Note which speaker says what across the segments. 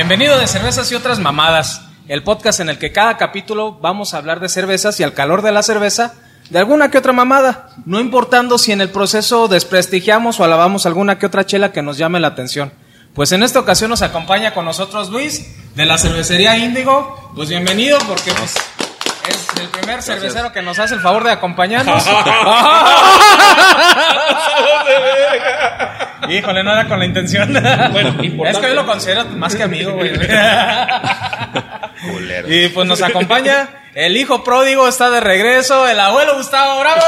Speaker 1: Bienvenido de Cervezas y otras mamadas, el podcast en el que cada capítulo vamos a hablar de cervezas y al calor de la cerveza, de alguna que otra mamada, no importando si en el proceso desprestigiamos o alabamos alguna que otra chela que nos llame la atención. Pues en esta ocasión nos acompaña con nosotros Luis de la cervecería Índigo. Pues bienvenido porque pues, es el primer cervecero que nos hace el favor de acompañarnos. Híjole, no era con la intención.
Speaker 2: Bueno, importante.
Speaker 1: Es que yo lo considero más que amigo, güey. y pues nos acompaña el hijo pródigo, está de regreso, el abuelo Gustavo, ¡bravo!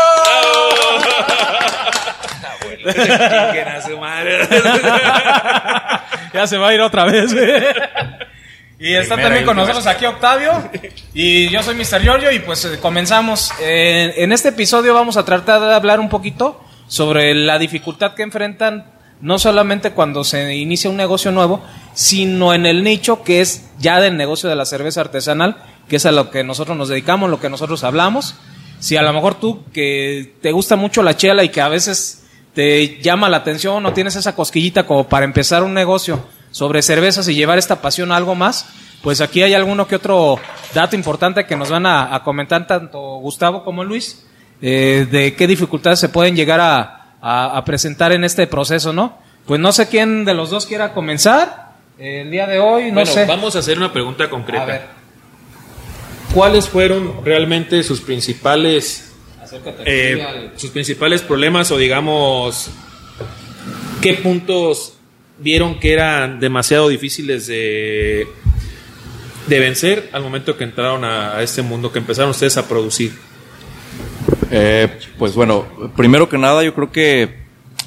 Speaker 2: Chinguen a su madre.
Speaker 1: ya se va a ir otra vez, güey. Y está
Speaker 2: Primera
Speaker 1: también con nosotros aquí Octavio. Y yo soy Mr. Giorgio y pues eh, comenzamos. Eh, en este episodio vamos a tratar de hablar un poquito sobre la dificultad que enfrentan no solamente cuando se inicia un negocio nuevo, sino en el nicho que es ya del negocio de la cerveza artesanal, que es a lo que nosotros nos dedicamos, lo que nosotros hablamos. Si a lo mejor tú que te gusta mucho la chela y que a veces te llama la atención o tienes esa cosquillita como para empezar un negocio sobre cervezas y llevar esta pasión a algo más, pues aquí hay alguno que otro dato importante que nos van a, comentar tanto Gustavo como Luis, eh, de qué dificultades se pueden llegar a, a- a presentar en este proceso, ¿no? Pues no sé quién de los dos quiera comenzar eh, el día de hoy, no
Speaker 2: bueno,
Speaker 1: sé.
Speaker 2: vamos a hacer una pregunta
Speaker 1: A
Speaker 2: concreta.
Speaker 1: ver,
Speaker 2: ¿Cuáles fueron realmente sus principales eh,
Speaker 1: al-
Speaker 2: sus principales problemas o digamos qué puntos vieron que eran demasiado difíciles de de vencer al momento que entraron a, a este mundo que empezaron ustedes a producir?
Speaker 3: Eh, pues bueno, primero que nada yo creo que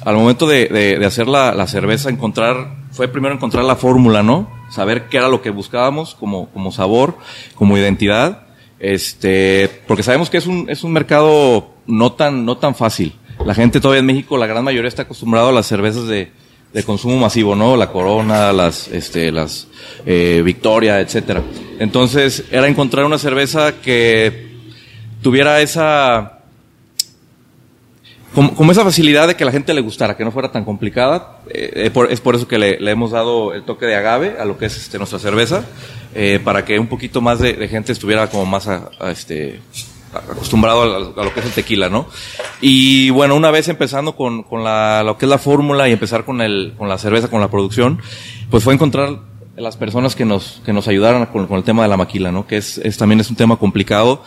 Speaker 3: al momento de, de- de hacer la, la cerveza, encontrar, fue primero encontrar la fórmula, ¿no? Saber qué era lo que buscábamos como, como sabor, como identidad, este, porque sabemos que es un, es un mercado no tan, no tan fácil. La gente todavía en México, la gran mayoría está acostumbrado a las cervezas de, de consumo masivo, ¿no? La Corona, las, este, las, eh, Victoria, etcétera. Entonces, era encontrar una cerveza que tuviera esa, como, como esa facilidad de que la gente le gustara, que no fuera tan complicada. Eh, eh, por- es por eso que le, le hemos dado el toque de agave a lo que es este, nuestra cerveza, eh, para que un poquito más de, de gente estuviera como más a- a este, acostumbrado a, lo que es el tequila, ¿no? Y bueno, una vez empezando con, con la, lo que es la fórmula y empezar con, el, con la cerveza, con la producción, pues fue encontrar las personas que nos, que nos ayudaran con, con el tema de la maquila, ¿no? Que es, es también es un tema complicado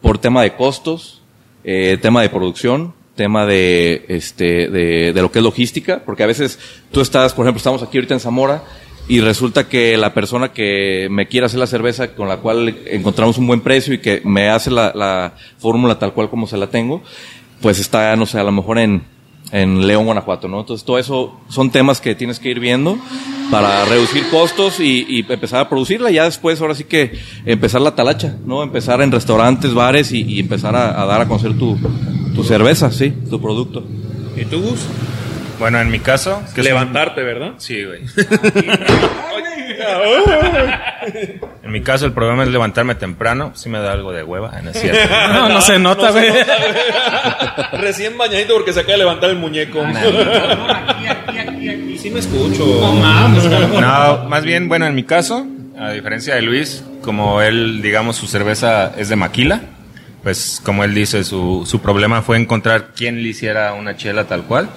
Speaker 3: por tema de costos, eh, tema de producción, tema de, este, de, de lo que es logística, porque a veces tú estás, por ejemplo, estamos aquí ahorita en Zamora y resulta que la persona que me quiere hacer la cerveza con la cual encontramos un buen precio y que me hace la, la fórmula tal cual como se la tengo, pues está, no sé, a lo mejor en, en León, Guanajuato, ¿no? Entonces todo eso son temas que tienes que ir viendo para reducir costos y, y empezar a producirla. Ya después, ahora sí que empezar la talacha, ¿no? Empezar en restaurantes, bares y, y empezar a, a dar a conocer tu, tu cerveza, sí, tu producto.
Speaker 2: ¿Y tú, Gus?
Speaker 4: Bueno, en mi caso, que es un-
Speaker 2: Levantarte, ¿verdad?
Speaker 4: Sí, güey. en mi caso, el problema es levantarme temprano. Sí me da algo de hueva, ¿no es cierto?
Speaker 1: No, no se nota,
Speaker 2: No se
Speaker 1: güey.
Speaker 2: nota, güey. Recién bañadito porque se acaba de levantar el muñeco. Sí me escucho.
Speaker 4: No, más bien, bueno, en mi caso, a diferencia de Luis, como él, digamos, su cerveza es de maquila, pues como él dice, su, su problema fue encontrar quién le hiciera una chela tal cual.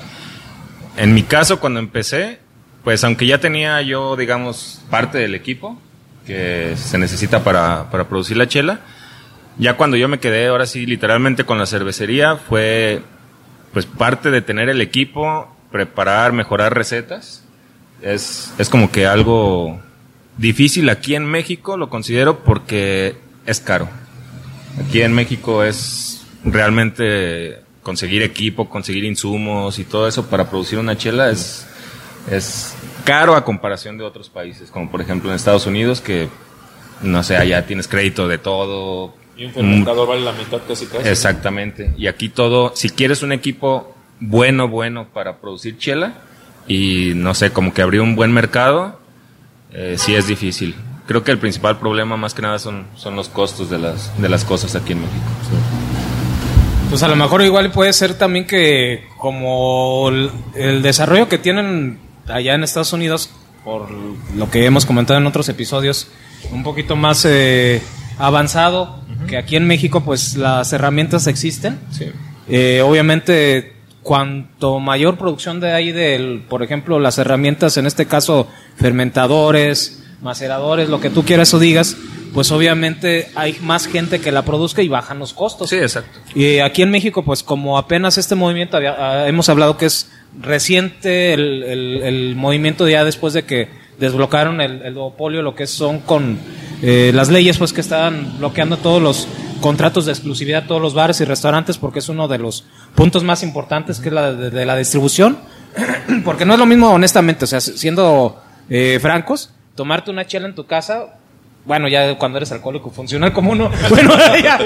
Speaker 4: En mi caso, cuando empecé, pues aunque ya tenía yo, digamos, parte del equipo que se necesita para, para producir la chela, ya cuando yo me quedé, ahora sí, literalmente con la cervecería, fue pues parte de tener el equipo, preparar, mejorar recetas. Es, es como que algo difícil aquí en México, lo considero porque es caro. Aquí en México es realmente conseguir equipo, conseguir insumos y todo eso para producir una chela es, es caro a comparación de otros países, como por ejemplo en Estados Unidos, que no sé, allá tienes crédito de todo.
Speaker 2: Y un fermentador vale la mitad casi casi.
Speaker 4: Exactamente. Y aquí todo, si quieres un equipo bueno, bueno para producir chela y no sé, como que abrir un buen mercado, eh, sí es difícil. Creo que el principal problema más que nada son, son los costos de las, de las cosas aquí en México.
Speaker 1: Pues a lo mejor igual puede ser también que como el, el desarrollo que tienen allá en Estados Unidos por lo que hemos comentado en otros episodios, un poquito más eh, avanzado, que aquí en México pues las herramientas existen. Eh, obviamente, cuanto mayor producción de ahí del, por ejemplo, las herramientas, en este caso, fermentadores, maceradores, lo que tú quieras o digas, pues obviamente hay más gente que la produzca y bajan los costos.
Speaker 4: Sí, exacto.
Speaker 1: Y aquí en México, pues como apenas este movimiento, había- ah, hemos hablado que es reciente el, el- el movimiento ya después de que desbloquearon el, el duopolio, lo que son con eh, las leyes, pues que estaban bloqueando todos los contratos de exclusividad a todos los bares y restaurantes, porque es uno de los puntos más importantes, que es la de, de la distribución. porque no es lo mismo, honestamente, o sea, siendo eh, francos, tomarte una chela en tu casa, bueno, ya cuando eres alcohólico funcional como uno, bueno, ya,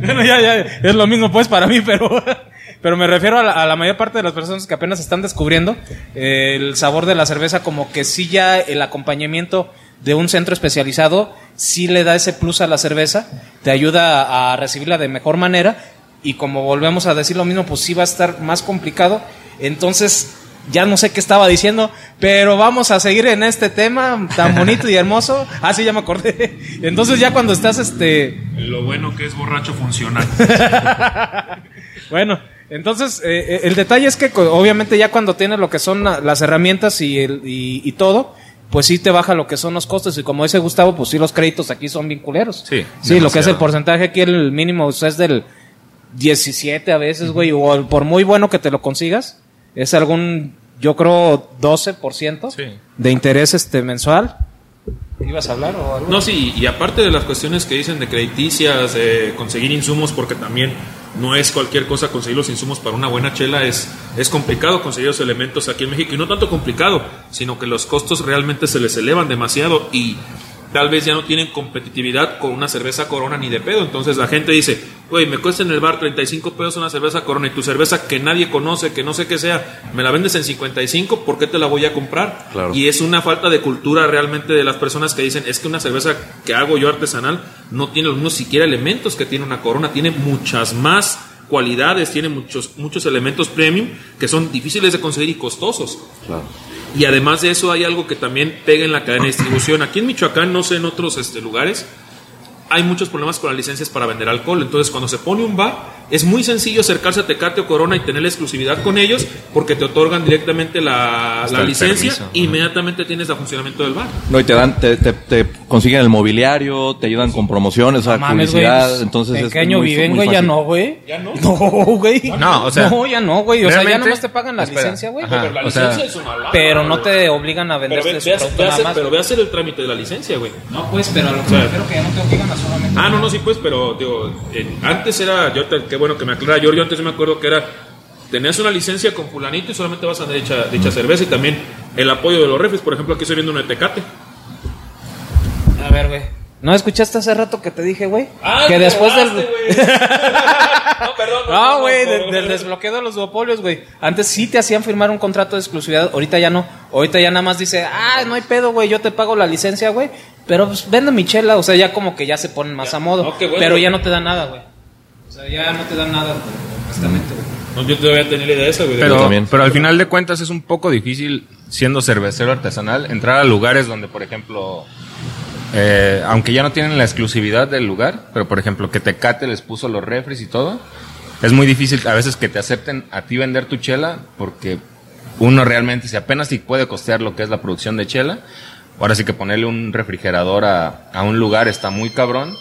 Speaker 1: bueno, ya, ya, es lo mismo pues para mí, pero, pero me refiero a la, a la mayor parte de las personas que apenas están descubriendo eh, el sabor de la cerveza, como que sí ya el acompañamiento de un centro especializado sí le da ese plus a la cerveza, te ayuda a, a recibirla de mejor manera y como volvemos a decir lo mismo, pues sí va a estar más complicado, entonces ya no sé qué estaba diciendo, pero vamos a seguir en este tema tan bonito y hermoso. Ah, sí, ya me acordé. Entonces ya cuando estás este
Speaker 2: Lo bueno que es borracho funcional.
Speaker 1: bueno, entonces eh, eh, el detalle es que obviamente ya cuando tienes lo que son la- las herramientas y, el- y, y todo, pues sí te baja lo que son los costos y como dice Gustavo, pues sí los créditos aquí son bien culeros.
Speaker 4: Sí,
Speaker 1: Sí, lo que es el porcentaje aquí el mínimo o sea, es del 17 a veces, güey, o por muy bueno que te lo consigas, es algún yo creo 12%
Speaker 4: Sí.
Speaker 1: de interés este mensual. ¿Ibas a hablar o algo?
Speaker 2: No, sí, y aparte de las cuestiones que dicen de crediticias, de conseguir insumos, porque también no es cualquier cosa conseguir los insumos para una buena chela, es, es complicado conseguir los elementos aquí en México, y no tanto complicado, sino que los costos realmente se les elevan demasiado y tal vez ya no tienen competitividad con una cerveza corona ni de pedo. Entonces la gente dice, güey, me cuesta en el bar 35 pesos una cerveza corona y tu cerveza que nadie conoce, que no sé qué sea, me la vendes en 55, ¿por qué te la voy a comprar?
Speaker 3: Claro.
Speaker 2: Y es una falta de cultura realmente de las personas que dicen, es que una cerveza que hago yo artesanal no tiene los mismos siquiera elementos que tiene una corona, tiene muchas más cualidades, tiene muchos, muchos elementos premium que son difíciles de conseguir y costosos.
Speaker 3: Claro.
Speaker 2: Y además de eso hay algo que también pega en la cadena de distribución. Aquí en Michoacán, no sé en otros este, lugares, hay muchos problemas con las licencias para vender alcohol. Entonces, cuando se pone un bar, es muy sencillo acercarse a Tecate o Corona y tener la exclusividad con ellos porque te otorgan directamente la, la licencia
Speaker 4: permiso.
Speaker 2: e inmediatamente tienes el funcionamiento del bar.
Speaker 3: No, y te dan, te, te, te consiguen el mobiliario, te ayudan con promociones,
Speaker 1: mames, güey.
Speaker 3: publicidad,
Speaker 1: pues,
Speaker 3: entonces
Speaker 1: ¿En
Speaker 3: es
Speaker 1: qué año
Speaker 3: muy-
Speaker 1: viven, güey? Ya no, güey.
Speaker 2: ¿Ya no?
Speaker 1: No, güey.
Speaker 4: No, o sea,
Speaker 1: No, ya no, güey. O sea, ya nomás te pagan la
Speaker 4: Espera.
Speaker 1: licencia, güey.
Speaker 2: Pero la
Speaker 4: o sea,
Speaker 2: es una
Speaker 1: Pero no te obligan a vender
Speaker 2: Pero ve, a- a
Speaker 1: nada
Speaker 2: hacer-
Speaker 1: más.
Speaker 2: pero ve a hacer el trámite de la licencia, güey.
Speaker 1: No, pues, pero a lo que
Speaker 2: O sea,
Speaker 1: me refiero que ya no te obligan a solamente.
Speaker 2: Ah, no, no, sí, pues, pero digo, eh, antes era, yo te- qué bueno que me aclara, antes yo me acuerdo que era, tenías una licencia con fulanito y solamente vas a dar dicha, dicha cerveza y también el apoyo de los refres, por ejemplo, aquí estoy viendo una Tecate.
Speaker 1: A ver, güey. ¿No escuchaste hace rato que te dije, güey?
Speaker 2: Ah,
Speaker 1: que después del.
Speaker 2: no, perdón.
Speaker 1: No, güey, de-
Speaker 2: no,
Speaker 1: del desbloqueo de los duopolios, güey. Antes sí te hacían firmar un contrato de exclusividad, ahorita ya no. Ahorita ya nada más dice, ah, no hay pedo, güey, yo te pago la licencia, güey. Pero pues vende mi chela, o sea, ya como que ya se ponen más a modo.
Speaker 2: no, qué bueno.
Speaker 1: Pero ya no te dan nada, güey. O sea, ya no te dan nada, honestamente, güey.
Speaker 2: No, yo todavía tenía la idea de eso, güey.
Speaker 4: Pero,
Speaker 3: también.
Speaker 4: pero al final de cuentas es un poco difícil, siendo cervecero artesanal, entrar a lugares donde, por ejemplo, eh, aunque ya no tienen la exclusividad del lugar, pero por ejemplo que Tecate les puso los refres y todo, es muy difícil a veces que te acepten a ti vender tu chela porque uno realmente, si apenas si puede costear lo que es la producción de chela, ahora sí que ponerle un refrigerador a, a un lugar está muy cabrón.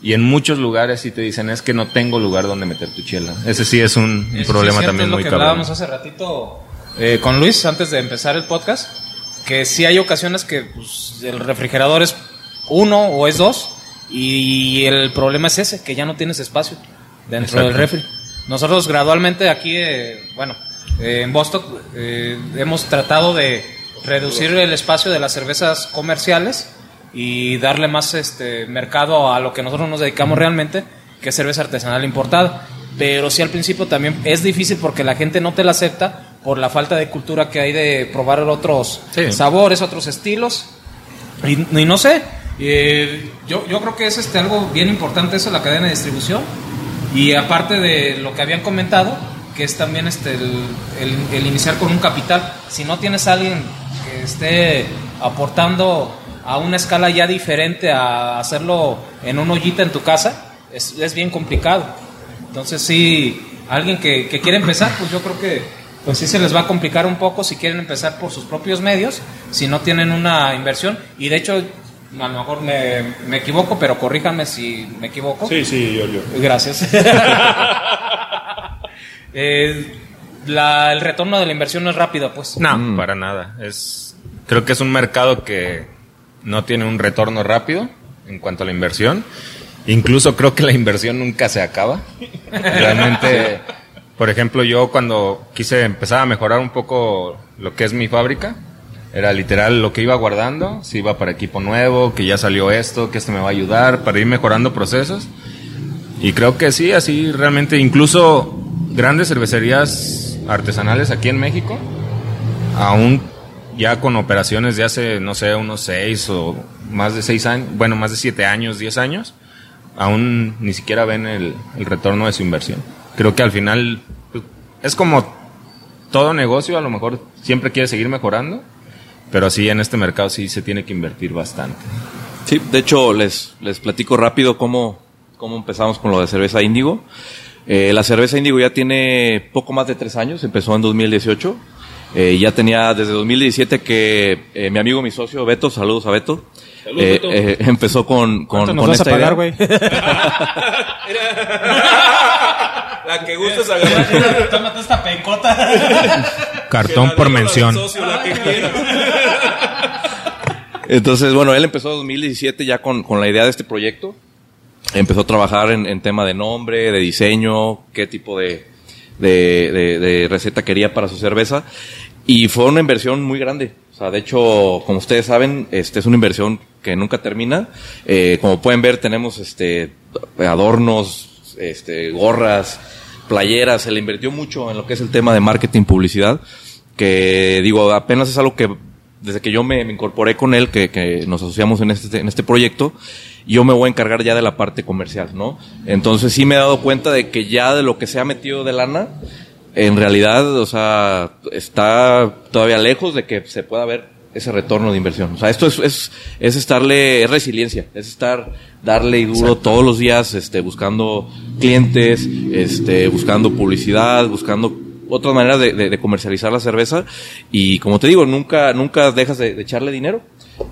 Speaker 4: Y en muchos lugares sí te dicen es que no tengo lugar donde meter tu chela. Ese sí es un,
Speaker 1: sí es
Speaker 4: problema
Speaker 1: cierto,
Speaker 4: también
Speaker 1: es lo
Speaker 4: muy
Speaker 1: que
Speaker 4: cabrón.
Speaker 1: hablábamos hace ratito eh, con Luis antes de empezar el podcast, que sí hay ocasiones que pues, el refrigerador es uno o es dos y el problema es ese, que ya no tienes espacio dentro del refri. Nosotros gradualmente aquí, eh, bueno, eh, en Boston eh, hemos tratado de reducir el espacio de las cervezas comerciales y darle más este mercado a lo que nosotros nos dedicamos realmente, que es cerveza artesanal importada. Pero sí al principio también es difícil porque la gente no te la acepta por la falta de cultura que hay de probar otros
Speaker 4: Sí.
Speaker 1: sabores, otros estilos. Y, y no sé, eh, yo, yo creo que es este algo bien importante eso, la cadena de distribución. Y aparte de lo que habían comentado, que es también este el, el- el iniciar con un capital. Si no tienes a alguien que esté aportando a una escala ya diferente a hacerlo en un ollita en tu casa, es, es bien complicado. Entonces sí, alguien que, que quiere empezar, pues yo creo que pues sí se les va a complicar un poco si quieren empezar por sus propios medios, si no tienen una inversión. Y de hecho, a lo mejor me, me equivoco, pero corríjanme si me equivoco.
Speaker 2: Sí, sí, yo, yo.
Speaker 1: Gracias. Eh, la- el retorno de la inversión no es rápido, pues.
Speaker 4: No, para nada. Es, creo que es un mercado que no tiene un retorno rápido en cuanto a la inversión. Incluso creo que la inversión nunca se acaba. Realmente, por ejemplo, yo cuando quise empezar a mejorar un poco lo que es mi fábrica, era literal lo que iba guardando, si iba para equipo nuevo, que ya salió esto, que esto me va a ayudar, para ir mejorando procesos. Y creo que sí, así realmente, incluso grandes cervecerías artesanales aquí en México, aún ya con operaciones de hace, no sé, unos seis o más de seis años, bueno, más de siete años, diez años, aún ni siquiera ven el, el retorno de su inversión. Creo que al final pues, es como todo negocio, a lo mejor siempre quiere seguir mejorando, pero sí en este mercado sí se tiene que invertir bastante.
Speaker 3: Sí, de hecho, les, les platico rápido cómo, cómo empezamos con lo de cerveza índigo. Eh, la cerveza índigo ya tiene poco más de tres años, empezó en 2018. Eh, ya tenía desde 2017 que eh, mi amigo, mi socio Beto, saludos a Beto,
Speaker 2: Saludos,
Speaker 3: eh,
Speaker 2: Beto.
Speaker 3: eh, empezó con, con,
Speaker 1: ¿Cuánto nos
Speaker 3: con
Speaker 1: vas a
Speaker 3: esta
Speaker 1: pagar, güey?
Speaker 2: La que gustes agarrar.
Speaker 1: Tómate esta pencota.
Speaker 4: Cartón por mención.
Speaker 3: Entonces, bueno, él empezó en 2017 ya con, con la idea de este proyecto. Empezó a trabajar en, en tema de nombre, de diseño, qué tipo de- de receta quería para su cerveza. Y fue una inversión muy grande. O sea, de hecho, como ustedes saben, este es una inversión que nunca termina. Eh, como pueden ver, tenemos este adornos, este gorras, playeras. Se le invirtió mucho en lo que es el tema de marketing, publicidad. Que digo, apenas es algo que desde que yo me, me incorporé con él, que, que nos asociamos en este, en este proyecto, yo me voy a encargar ya de la parte comercial, ¿no? Entonces sí me he dado cuenta de que ya de lo que se ha metido de lana, en realidad, o sea, está todavía lejos de que se pueda ver ese retorno de inversión. O sea, esto es, es, es estarle, es resiliencia, es estar, darle y duro todos los días, este, buscando clientes, este, buscando publicidad, buscando otras maneras de, de- de comercializar la cerveza y como te digo, nunca, nunca dejas de, de echarle dinero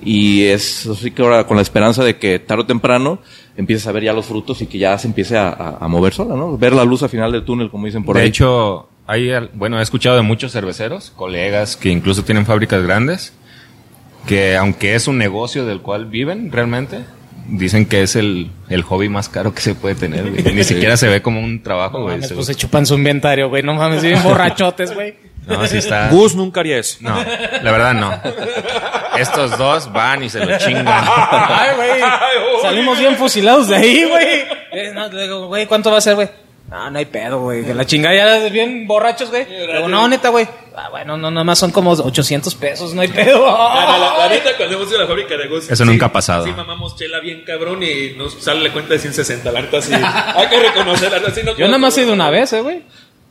Speaker 3: y es así que ahora con la esperanza de que tarde o temprano empieces a ver ya los frutos y que ya se empiece a, a- a mover sola, ¿no? Ver la luz al final del túnel, como dicen por
Speaker 4: de
Speaker 3: ahí.
Speaker 4: hecho, hay, bueno, he escuchado de muchos cerveceros, colegas que incluso tienen fábricas grandes, que aunque es un negocio del cual viven realmente, dicen que es el, el hobby más caro que se puede tener. güey. Ni siquiera se ve como un trabajo,
Speaker 1: No
Speaker 4: güey.
Speaker 1: mames, pues se chupan su inventario, güey. No mames, bien borrachotes, güey.
Speaker 4: No, sí está.
Speaker 2: Gus nunca haría eso.
Speaker 4: No, la verdad no. Estos dos van y se lo chingan.
Speaker 1: Ay, güey. Salimos bien fusilados de ahí, güey. Eh, no, le digo, güey, ¿cuánto va a ser, güey? No, no hay pedo, güey. Que la chingada ya bien borrachos, güey. Luego, no, neta, güey. Ah, bueno, no, nada más son como 800 pesos, no hay pedo.
Speaker 2: La, la- la neta, cuando hemos ido a la fábrica de Gus.
Speaker 4: Eso nunca ha pasado.
Speaker 2: Sí, mamamos chela bien cabrón y nos sale la cuenta de 160. La neta, sí. Hay que reconocerla. así no
Speaker 1: Yo nada más he ido una vez, eh, güey.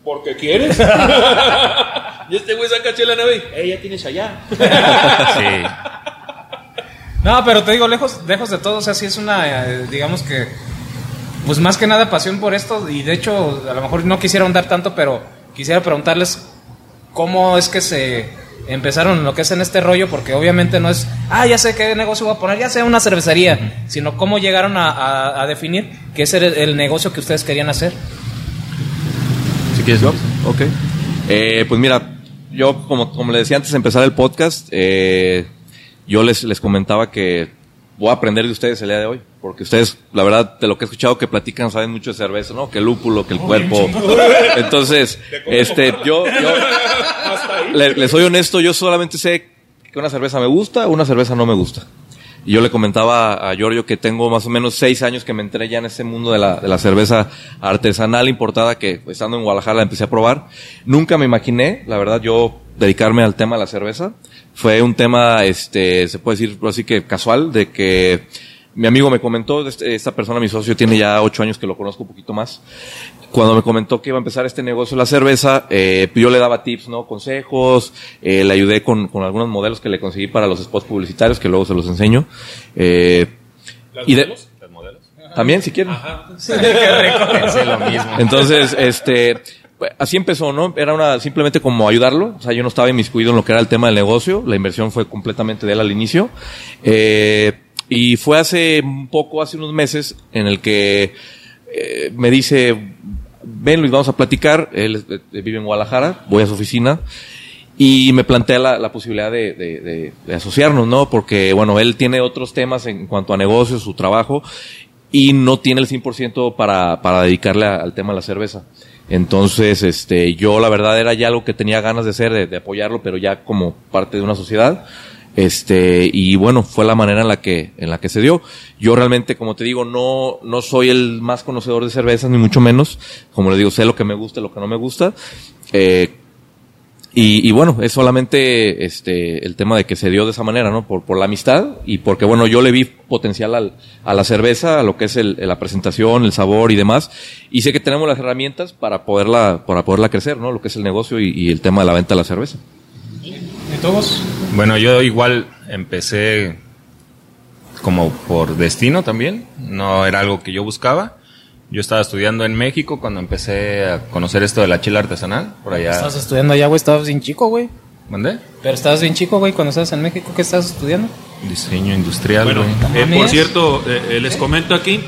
Speaker 2: Porque quieres. y este güey saca chela nave y, eh, ya tienes allá.
Speaker 4: Sí.
Speaker 1: No, pero te digo, lejos, lejos de todo, o sea, sí es una, eh, digamos que, pues más que nada pasión por esto, y de hecho, a lo mejor no quisiera ahondar tanto, pero quisiera preguntarles cómo es que se empezaron en lo que es en este rollo, porque obviamente no es, ah, ya sé qué negocio voy a poner, ya sea una cervecería, sino cómo llegaron a, a- a definir que ese era el, el negocio que ustedes querían hacer.
Speaker 4: Si quieres,
Speaker 3: ¿Yo? Ok. Eh, pues mira, yo como, como le decía antes de empezar el podcast, eh, yo les, les comentaba que voy a aprender de ustedes el día de hoy. Porque ustedes, la verdad, de lo que he escuchado que platican, saben mucho de cerveza, ¿no? Que el lúpulo, que el cuerpo. Entonces, este, yo, yo, le, les soy honesto, yo solamente sé que una cerveza me gusta una cerveza no me gusta. Yo le comentaba a Giorgio que tengo más o menos seis años que me entré ya en este mundo de la, de la cerveza artesanal importada que pues, estando en Guadalajara la empecé a probar. Nunca me imaginé, la verdad, yo dedicarme al tema de la cerveza. Fue un tema, este, se puede decir así que casual, de que mi amigo me comentó, este- esta persona, mi socio, tiene ya ocho años que lo conozco un poquito más. Cuando me comentó que iba a empezar este negocio de la cerveza, eh, yo le daba tips, ¿no? Consejos, eh, le ayudé con, con algunos modelos que le conseguí para los spots publicitarios, que luego se los enseño. Eh, y de- También, si quieren.
Speaker 4: Lo mismo.
Speaker 3: Entonces, este, pues, así empezó, ¿no? Era una, simplemente como ayudarlo. O sea, yo no estaba inmiscuido en lo que era el tema del negocio. La inversión fue completamente de él al inicio. Eh, y fue hace un poco, hace unos meses, en el que eh, me dice, ven Luis, vamos a platicar. Él vive en Guadalajara, voy a su oficina. Y me plantea la, posibilidad de, asociarnos, ¿no? Porque, bueno, él tiene otros temas en cuanto a negocios, su trabajo, y no tiene el 100% para, para dedicarle al tema de la cerveza. Entonces, este, yo la verdad era ya algo que tenía ganas de hacer, de apoyarlo, pero ya como parte de una sociedad. Este, y bueno, fue la manera en la que, en la que se dio. Yo realmente, como te digo, no, no soy el más conocedor de cervezas, ni mucho menos. Como le digo, sé lo que me gusta lo que no me gusta. Eh, y, bueno, es solamente este el tema de que se dio de esa manera, ¿no? Por, por la amistad y porque, bueno, yo le vi potencial al, a la cerveza, a lo que es el, la presentación, el sabor y demás. Y sé que tenemos las herramientas para poderla, para poderla crecer, ¿no? Lo que es el negocio y el tema de la venta de la cerveza.
Speaker 1: ¿Y todos?
Speaker 4: Bueno, yo igual empecé como por destino también. No era algo que yo buscaba. Yo estaba estudiando en México cuando empecé a conocer esto de la chela artesanal. Por allá.
Speaker 1: Estabas estudiando allá, güey, estabas bien chico, güey.
Speaker 4: ¿Mandé?
Speaker 1: Pero estabas bien chico, güey, cuando estabas en México, ¿qué estabas estudiando?
Speaker 4: Diseño industrial.
Speaker 2: Bueno,
Speaker 4: güey.
Speaker 2: eh, por cierto, eh, eh, les comento aquí,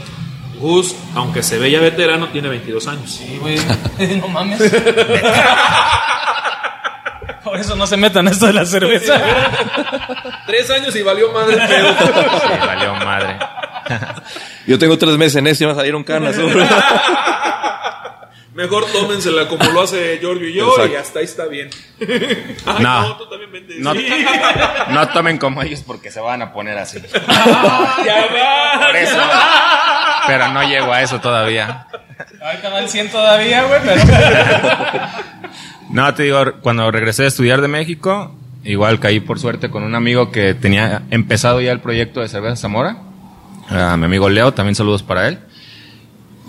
Speaker 2: Gus, aunque se ve ya veterano, tiene 22 años.
Speaker 1: Sí, güey. no mames. Por eso no se metan esto de la cerveza.
Speaker 2: Tres años y valió madre.
Speaker 4: Sí, valió madre.
Speaker 3: Yo tengo tres meses en esto y me salieron canas.
Speaker 2: Mejor tómensela como lo hace Giorgio y yo
Speaker 3: Exacto.
Speaker 2: y hasta ahí está bien. Ay,
Speaker 4: No.
Speaker 2: no, tú también vende.
Speaker 4: No,
Speaker 2: Sí.
Speaker 4: no tomen como ellos porque se van a poner así.
Speaker 2: Ya va.
Speaker 4: Por eso. Pero no llego a eso todavía.
Speaker 1: Ahorita va el 100 todavía, güey, pero...
Speaker 4: No, te digo, cuando regresé a estudiar de México, igual caí por suerte con un amigo que tenía empezado ya el proyecto de Cerveza Zamora. A mi amigo Leo, también saludos para él.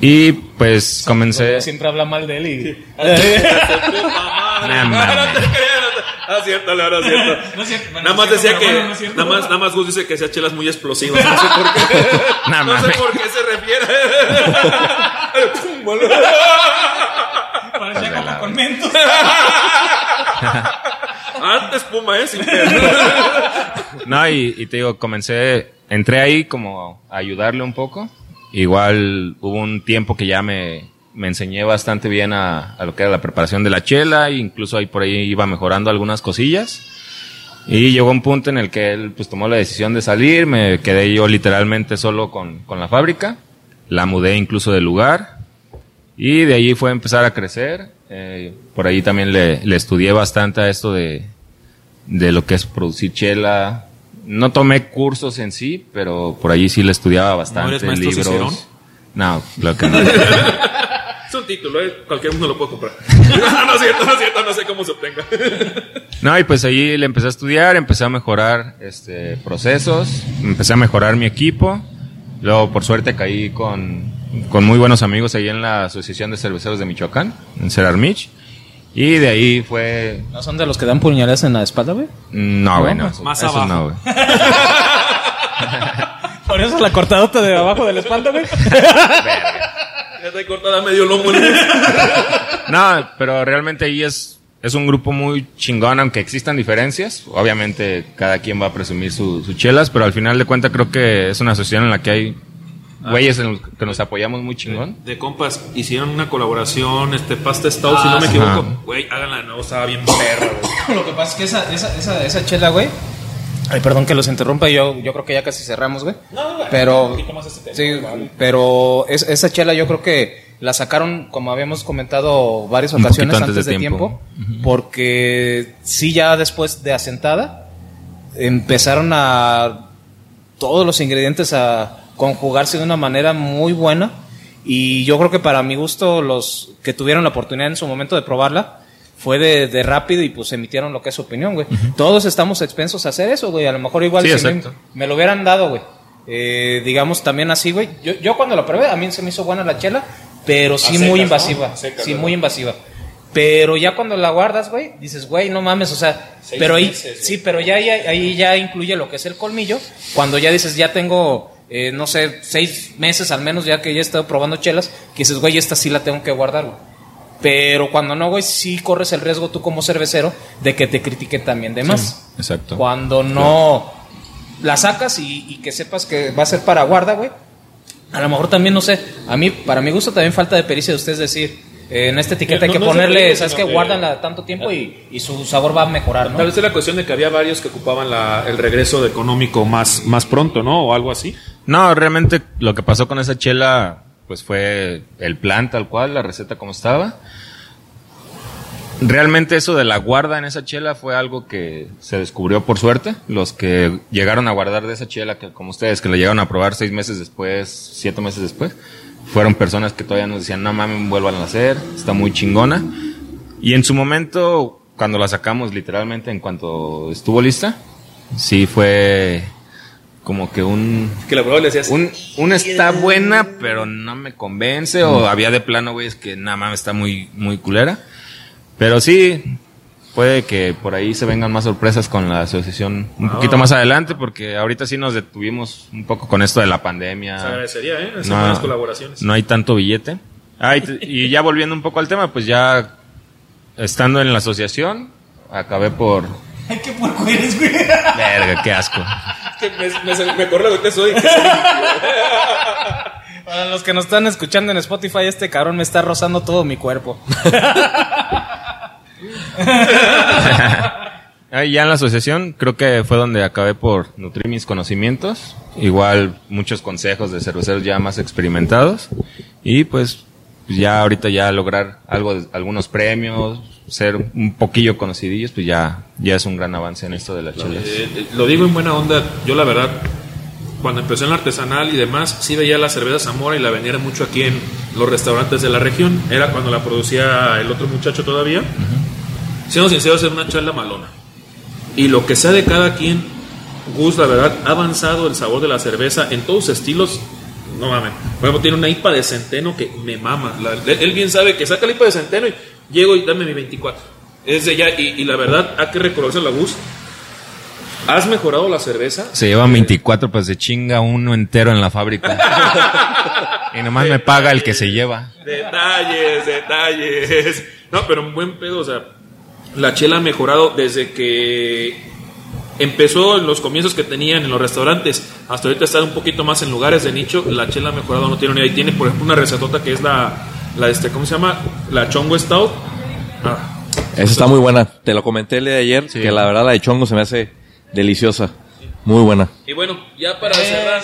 Speaker 4: Y pues comencé...
Speaker 1: Siempre habla mal de él y...
Speaker 4: Nah,
Speaker 2: No, te creas. Ah, cierto, Leo, no es cierto.
Speaker 1: No cierto, bueno,
Speaker 2: nada más decía que.
Speaker 1: bueno, no cierto.
Speaker 2: nada, más, nada más Gus dice que hacía chelas muy explosivas. No sé por qué.
Speaker 4: Nah,
Speaker 2: no sé por qué se refiere.
Speaker 1: Parecía como con mentos.
Speaker 2: Antes Puma, ¿eh? Sin.
Speaker 4: No, y, y te digo, comencé, entré ahí como a ayudarle un poco. Igual hubo un tiempo que ya me, me enseñé bastante bien a, a lo que era la preparación de la chela, e incluso ahí por ahí iba mejorando algunas cosillas. Y llegó un punto en el que él pues tomó la decisión de salir, me quedé yo literalmente solo con, con la fábrica, la mudé incluso de lugar y de allí fue a empezar a crecer. Eh, por ahí también le, le estudié bastante a esto de, de lo que es producir chela. No tomé cursos en sí, pero por allí sí le estudiaba bastante.
Speaker 2: eres maestro
Speaker 4: libros.
Speaker 2: Cicerón?
Speaker 4: No, claro que no.
Speaker 2: Es un título, ¿eh? Cualquier uno lo puede comprar. no, no es cierto, no es cierto, no sé cómo se obtenga.
Speaker 4: No, y pues allí le empecé a estudiar, empecé a mejorar este, procesos, empecé a mejorar mi equipo. Luego, por suerte, caí con, con muy buenos amigos ahí en la Asociación de Cerveceros de Michoacán, en Cerarmich. Y de ahí fue...
Speaker 1: ¿No son de los que dan puñaladas en la espalda, güey?
Speaker 4: No, güey, no.
Speaker 2: Más
Speaker 4: eso
Speaker 2: abajo.
Speaker 4: no, güey.
Speaker 1: Por eso la cortadota de abajo de la espalda, güey.
Speaker 2: Ya te cortada medio lomo Gus.
Speaker 4: No, pero realmente ahí es, es un grupo muy chingón, aunque existan diferencias. Obviamente cada quien va a presumir su- sus chelas, pero al final de cuentas creo que es una asociación en la que hay güeyes en los que nos apoyamos muy chingón.
Speaker 2: De compas, hicieron una colaboración, este, Pasta Stout, si no me
Speaker 4: Ajá.
Speaker 2: equivoco. Güey, háganla, no, estaba bien perra, güey.
Speaker 1: Lo que pasa es que esa, esa, esa, esa chela, güey. Ay, perdón que los interrumpa, yo, yo creo que ya casi cerramos, güey. pero, sí, pero es- esa chela yo creo que la sacaron, como habíamos comentado varias
Speaker 4: Un
Speaker 1: ocasiones antes, de tiempo, porque sí ya después de asentada empezaron a todos los ingredientes a conjugarse de una manera muy buena y yo creo que para mi gusto los que tuvieron la oportunidad en su momento de probarla fue de, de rápido y pues emitieron lo que es su opinión, güey. Todos estamos expensos a hacer eso, güey. A lo mejor igual
Speaker 4: Sí,
Speaker 1: si me, lo hubieran dado, güey. eh, digamos, también así, güey. Yo, yo cuando la probé, a mí se me hizo buena la chela, pero sí muy invasiva.
Speaker 2: ¿no? Secas,
Speaker 1: sí,
Speaker 2: ¿verdad?
Speaker 1: muy invasiva. Pero ya cuando la guardas, güey, dices, güey, no mames, o sea,
Speaker 2: Seis
Speaker 1: pero ahí,
Speaker 2: meses,
Speaker 1: sí, pero ya ahí, ahí ya incluye lo que es el colmillo. Cuando ya dices, ya tengo, eh, no sé, seis meses al menos, ya que ya he estado probando chelas, que dices, güey, esta sí la tengo que guardar, güey. Pero cuando no, güey, sí corres el riesgo tú como cervecero de que te critiquen también de más.
Speaker 4: Exacto.
Speaker 1: Cuando no la sacas y, y que sepas que va a ser para guarda, güey. A lo mejor también, no sé, a mí, para mi gusto también falta de pericia de ustedes decir, eh, en esta etiqueta hay
Speaker 2: No,
Speaker 1: que
Speaker 2: no
Speaker 1: ponerle, ¿sabes
Speaker 2: que-
Speaker 1: Guárdanla tanto tiempo y, y su sabor va a mejorar, ¿no?
Speaker 2: Tal vez es la cuestión de que había varios que ocupaban la- el regreso de económico más, más pronto, ¿no? O algo así.
Speaker 4: No, realmente lo que pasó con esa chela, pues fue el plan tal cual, la receta como estaba. Realmente eso de la guarda en esa chela fue algo que se descubrió por suerte. Los que llegaron a guardar de esa chela, que como ustedes, que la llegaron a probar seis meses después, siete meses después, fueron personas que todavía nos decían, no mames, vuelvan a hacer, está muy chingona. Y en su momento, cuando la sacamos literalmente en cuanto estuvo lista, sí fue como que un
Speaker 2: Que la prueba le decías.
Speaker 4: un, una está buena, pero no me convence. O había de plano, güey, es que nada más está muy, muy culera. Pero sí, puede que por ahí se vengan más sorpresas con la asociación un poquito más adelante, porque ahorita sí nos detuvimos un poco con esto de la pandemia.
Speaker 2: Se agradecería, ¿eh? Hacer
Speaker 4: No,
Speaker 2: buenas colaboraciones.
Speaker 4: no hay tanto billete. Ah, y, ya volviendo un poco al tema, pues ya estando en la asociación, acabé por...
Speaker 1: Ay, qué puerco eres, güey.
Speaker 4: Verga, qué asco.
Speaker 2: Es que me, me, me acordé lo que soy.
Speaker 1: Para los que nos están escuchando en Spotify, este cabrón me está rozando todo mi cuerpo.
Speaker 4: Ya en la asociación creo que fue donde acabé por nutrir mis conocimientos. Igual muchos consejos de cerveceros ya más experimentados. Y pues ya ahorita ya lograr algo, de- algunos premios, ser un poquillo conocidillos, pues ya, ya es un gran avance en esto de las chelas.
Speaker 2: Eh, eh, lo digo en buena onda. Yo, la verdad, cuando empecé en la artesanal y demás, sí veía la cerveza Zamora y la vendía mucho aquí en los restaurantes de la región. Era cuando la producía el otro muchacho todavía. Siendo sinceros, era una charla malona. Y lo que sea de cada quien, Gus, la verdad, ha avanzado el sabor de la cerveza en todos sus estilos. No mames. Por ejemplo, tiene una IPA de centeno que me mama. La- él bien sabe que saca la IPA de centeno y llego y dame mi 24. Es de ya, y, y la verdad, hay que reconocer la Gus. ¿Has mejorado la cerveza?
Speaker 4: Se llevan 24, pues se chinga uno entero en la fábrica. y nomás me paga el que se lleva.
Speaker 2: Detalles, detalles. No, pero un buen pedo, o sea, la chela ha mejorado desde que empezó en los comienzos que tenían en los restaurantes hasta ahorita está un poquito más en lugares de nicho. La chela ha mejorado, no tiene ni idea. Y tiene, por ejemplo, una recetota que es la, la este, ¿cómo se llama? La Chongo Stout. Ah,
Speaker 3: Esa está muy buena. Te lo comenté el día de ayer, que la verdad la de chongo se me hace deliciosa. Muy buena.
Speaker 2: y bueno, ya para cerrar.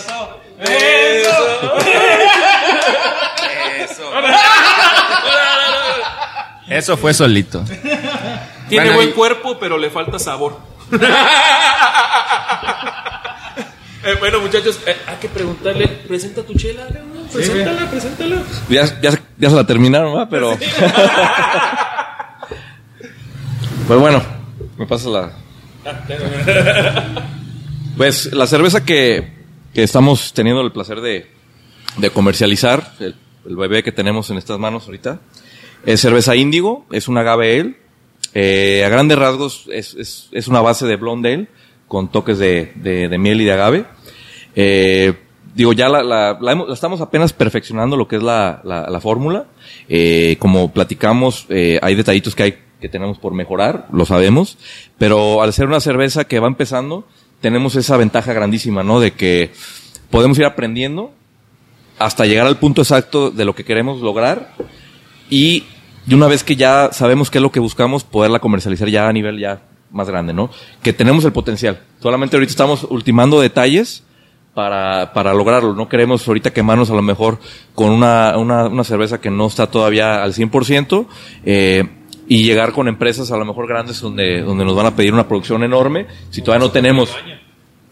Speaker 4: Eso fue solito.
Speaker 2: Tiene buen cuerpo, pero le falta sabor. Eh, bueno, muchachos, eh, hay que preguntarle, presenta tu chela, cabrón, preséntala, preséntala.
Speaker 3: Ya, ya, ya se la terminaron, ¿verdad? Pero. pues bueno, me pasa la. Pues la cerveza que, que estamos teniendo el placer de, de comercializar, el, el bebé que tenemos en estas manos ahorita, es cerveza índigo, es una agave ale. Eh, a grandes rasgos es, es, es una base de blonde ale con toques de, de, de miel y de agave. Eh, digo, ya la, la, la hemos- la estamos apenas perfeccionando lo que es la, la, la fórmula. Eh, como platicamos, eh, hay detallitos que hay que tenemos por mejorar, lo sabemos, pero al ser una cerveza que va empezando, tenemos esa ventaja grandísima, ¿no? De que podemos ir aprendiendo hasta llegar al punto exacto de lo que queremos lograr y de una vez que ya sabemos qué es lo que buscamos, poderla comercializar ya a nivel ya más grande, ¿no? Que tenemos el potencial. Solamente ahorita estamos ultimando detalles para, para lograrlo. No queremos ahorita quemarnos a lo mejor con una, una, una cerveza que no está todavía al 100%, eh, y llegar con empresas a lo mejor grandes donde, donde nos van a pedir una producción enorme, si todavía no tenemos.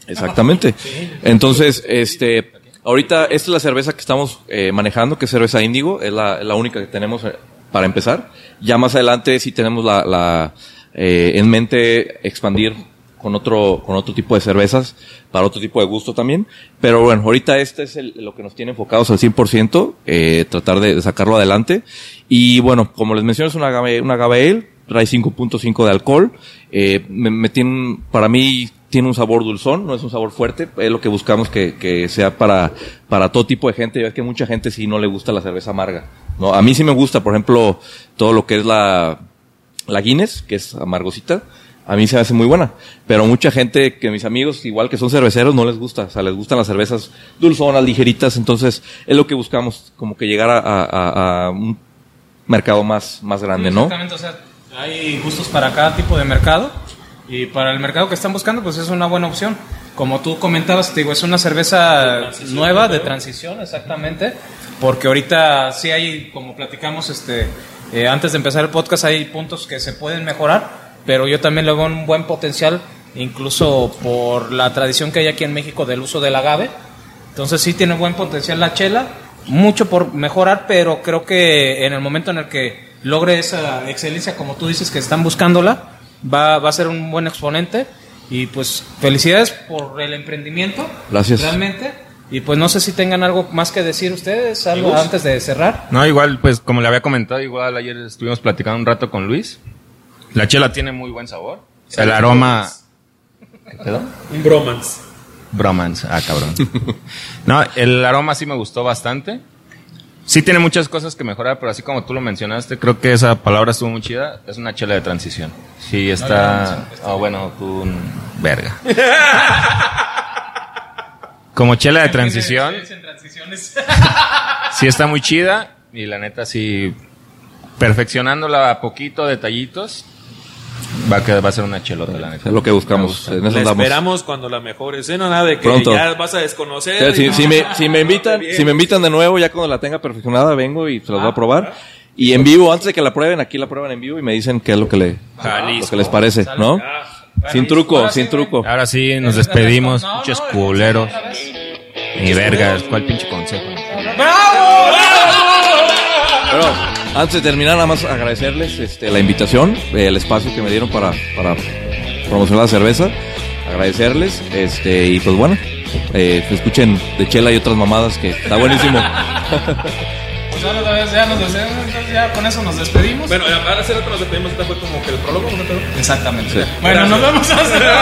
Speaker 3: Exactamente. Entonces, este, ahorita esta es la cerveza que estamos eh, manejando, que es cerveza índigo, es la, la única que tenemos eh, para empezar. Ya más adelante sí tenemos la, la eh, en mente expandir con otro, con otro tipo de cervezas, para otro tipo de gusto también. Pero bueno, ahorita este es el- lo que nos tiene enfocados al 100%, eh, tratar de, de sacarlo adelante. Y bueno, como les mencioné, es una agave, una agave ale, trae 5.5 de alcohol, eh, me, me tiene, para mí tiene un sabor dulzón, no es un sabor fuerte, es lo que buscamos que, que sea para, para todo tipo de gente, ya ves que mucha gente sí no le gusta la cerveza amarga, ¿no? A mí sí me gusta, por ejemplo, todo lo que es la, la Guinness, que es amargosita, a mí se me hace muy buena. Pero mucha gente, que mis amigos, igual que son cerveceros, no les gusta. O sea, les gustan las cervezas dulzonas, ligeritas. Entonces, es lo que buscamos, como que llegar a, a- un mercado más, más grande, ¿no?
Speaker 1: Exactamente, o sea, hay gustos para cada tipo de mercado y para el mercado que están buscando, pues es una buena opción. Como tú comentabas, te digo, es una cerveza nueva de transición, exactamente, porque ahorita sí hay, como platicamos este, eh, antes de empezar el podcast, hay puntos que se pueden mejorar, pero yo también le veo un buen potencial, incluso por la tradición que hay aquí en México del uso del agave. Entonces sí tiene buen potencial la chela, mucho por mejorar, pero creo que en el momento en el que logre esa excelencia, como tú dices, que están buscándola, va, va a ser un buen exponente. Y pues felicidades por el emprendimiento.
Speaker 3: Gracias.
Speaker 1: Realmente. Y pues no sé si tengan algo más que decir ustedes, algo antes de cerrar.
Speaker 4: No, igual, pues como le había comentado, igual ayer estuvimos platicando un rato con Luis. La chela tiene muy buen sabor. El aroma... ¿Qué pedo?
Speaker 2: Un bromance.
Speaker 4: Bromance. Ah, cabrón. No, el aroma sí me gustó bastante. Sí tiene muchas cosas que mejorar, pero así como tú lo mencionaste, creo que esa palabra estuvo muy chida. Es una chela de transición. Sí, está... Ah, bueno, tú... un- Verga. Como chela de transición, sí está muy chida. Y la neta, sí... Perfeccionándola a poquito, detallitos, va a, quedar- va a ser una chelota, la neta.
Speaker 3: Es lo que buscamos. En eso
Speaker 2: La
Speaker 3: andamos.
Speaker 2: esperamos cuando la mejores. ¿eh? No nada de que
Speaker 3: Pronto.
Speaker 2: ya vas a desconocer.
Speaker 3: O sea, si, me, si me invitan, si me invitan de nuevo, ya cuando la tenga perfeccionada, vengo y se los voy
Speaker 2: Ah,
Speaker 3: a probar. Y en vivo, antes de que la prueben, aquí la prueban en vivo y me dicen qué es lo que le,
Speaker 2: Jalisco.
Speaker 3: lo que les parece, ¿no?
Speaker 2: Ah,
Speaker 3: Sin truco, sin truco.
Speaker 4: Ahora sí, nos despedimos, muchos
Speaker 1: no,
Speaker 4: culeros. Ni vergas, ¿cuál pinche consejo?
Speaker 1: ¡Bravo!
Speaker 3: Pero antes de terminar, nada más agradecerles este, la invitación, el espacio que me dieron para, para promocionar la cerveza. Agradecerles, este, y pues bueno, eh, escuchen de Chela y otras mamadas que está buenísimo.
Speaker 1: Pues ahora otra vez ya nos despedimos, entonces ya con eso nos despedimos.
Speaker 2: Bueno, ahora hace rato nos despedimos. Esta fue como que el prólogo, ¿no? Pero-
Speaker 1: Exactamente.
Speaker 3: Sí.
Speaker 1: Bueno, nos vemos. hasta luego.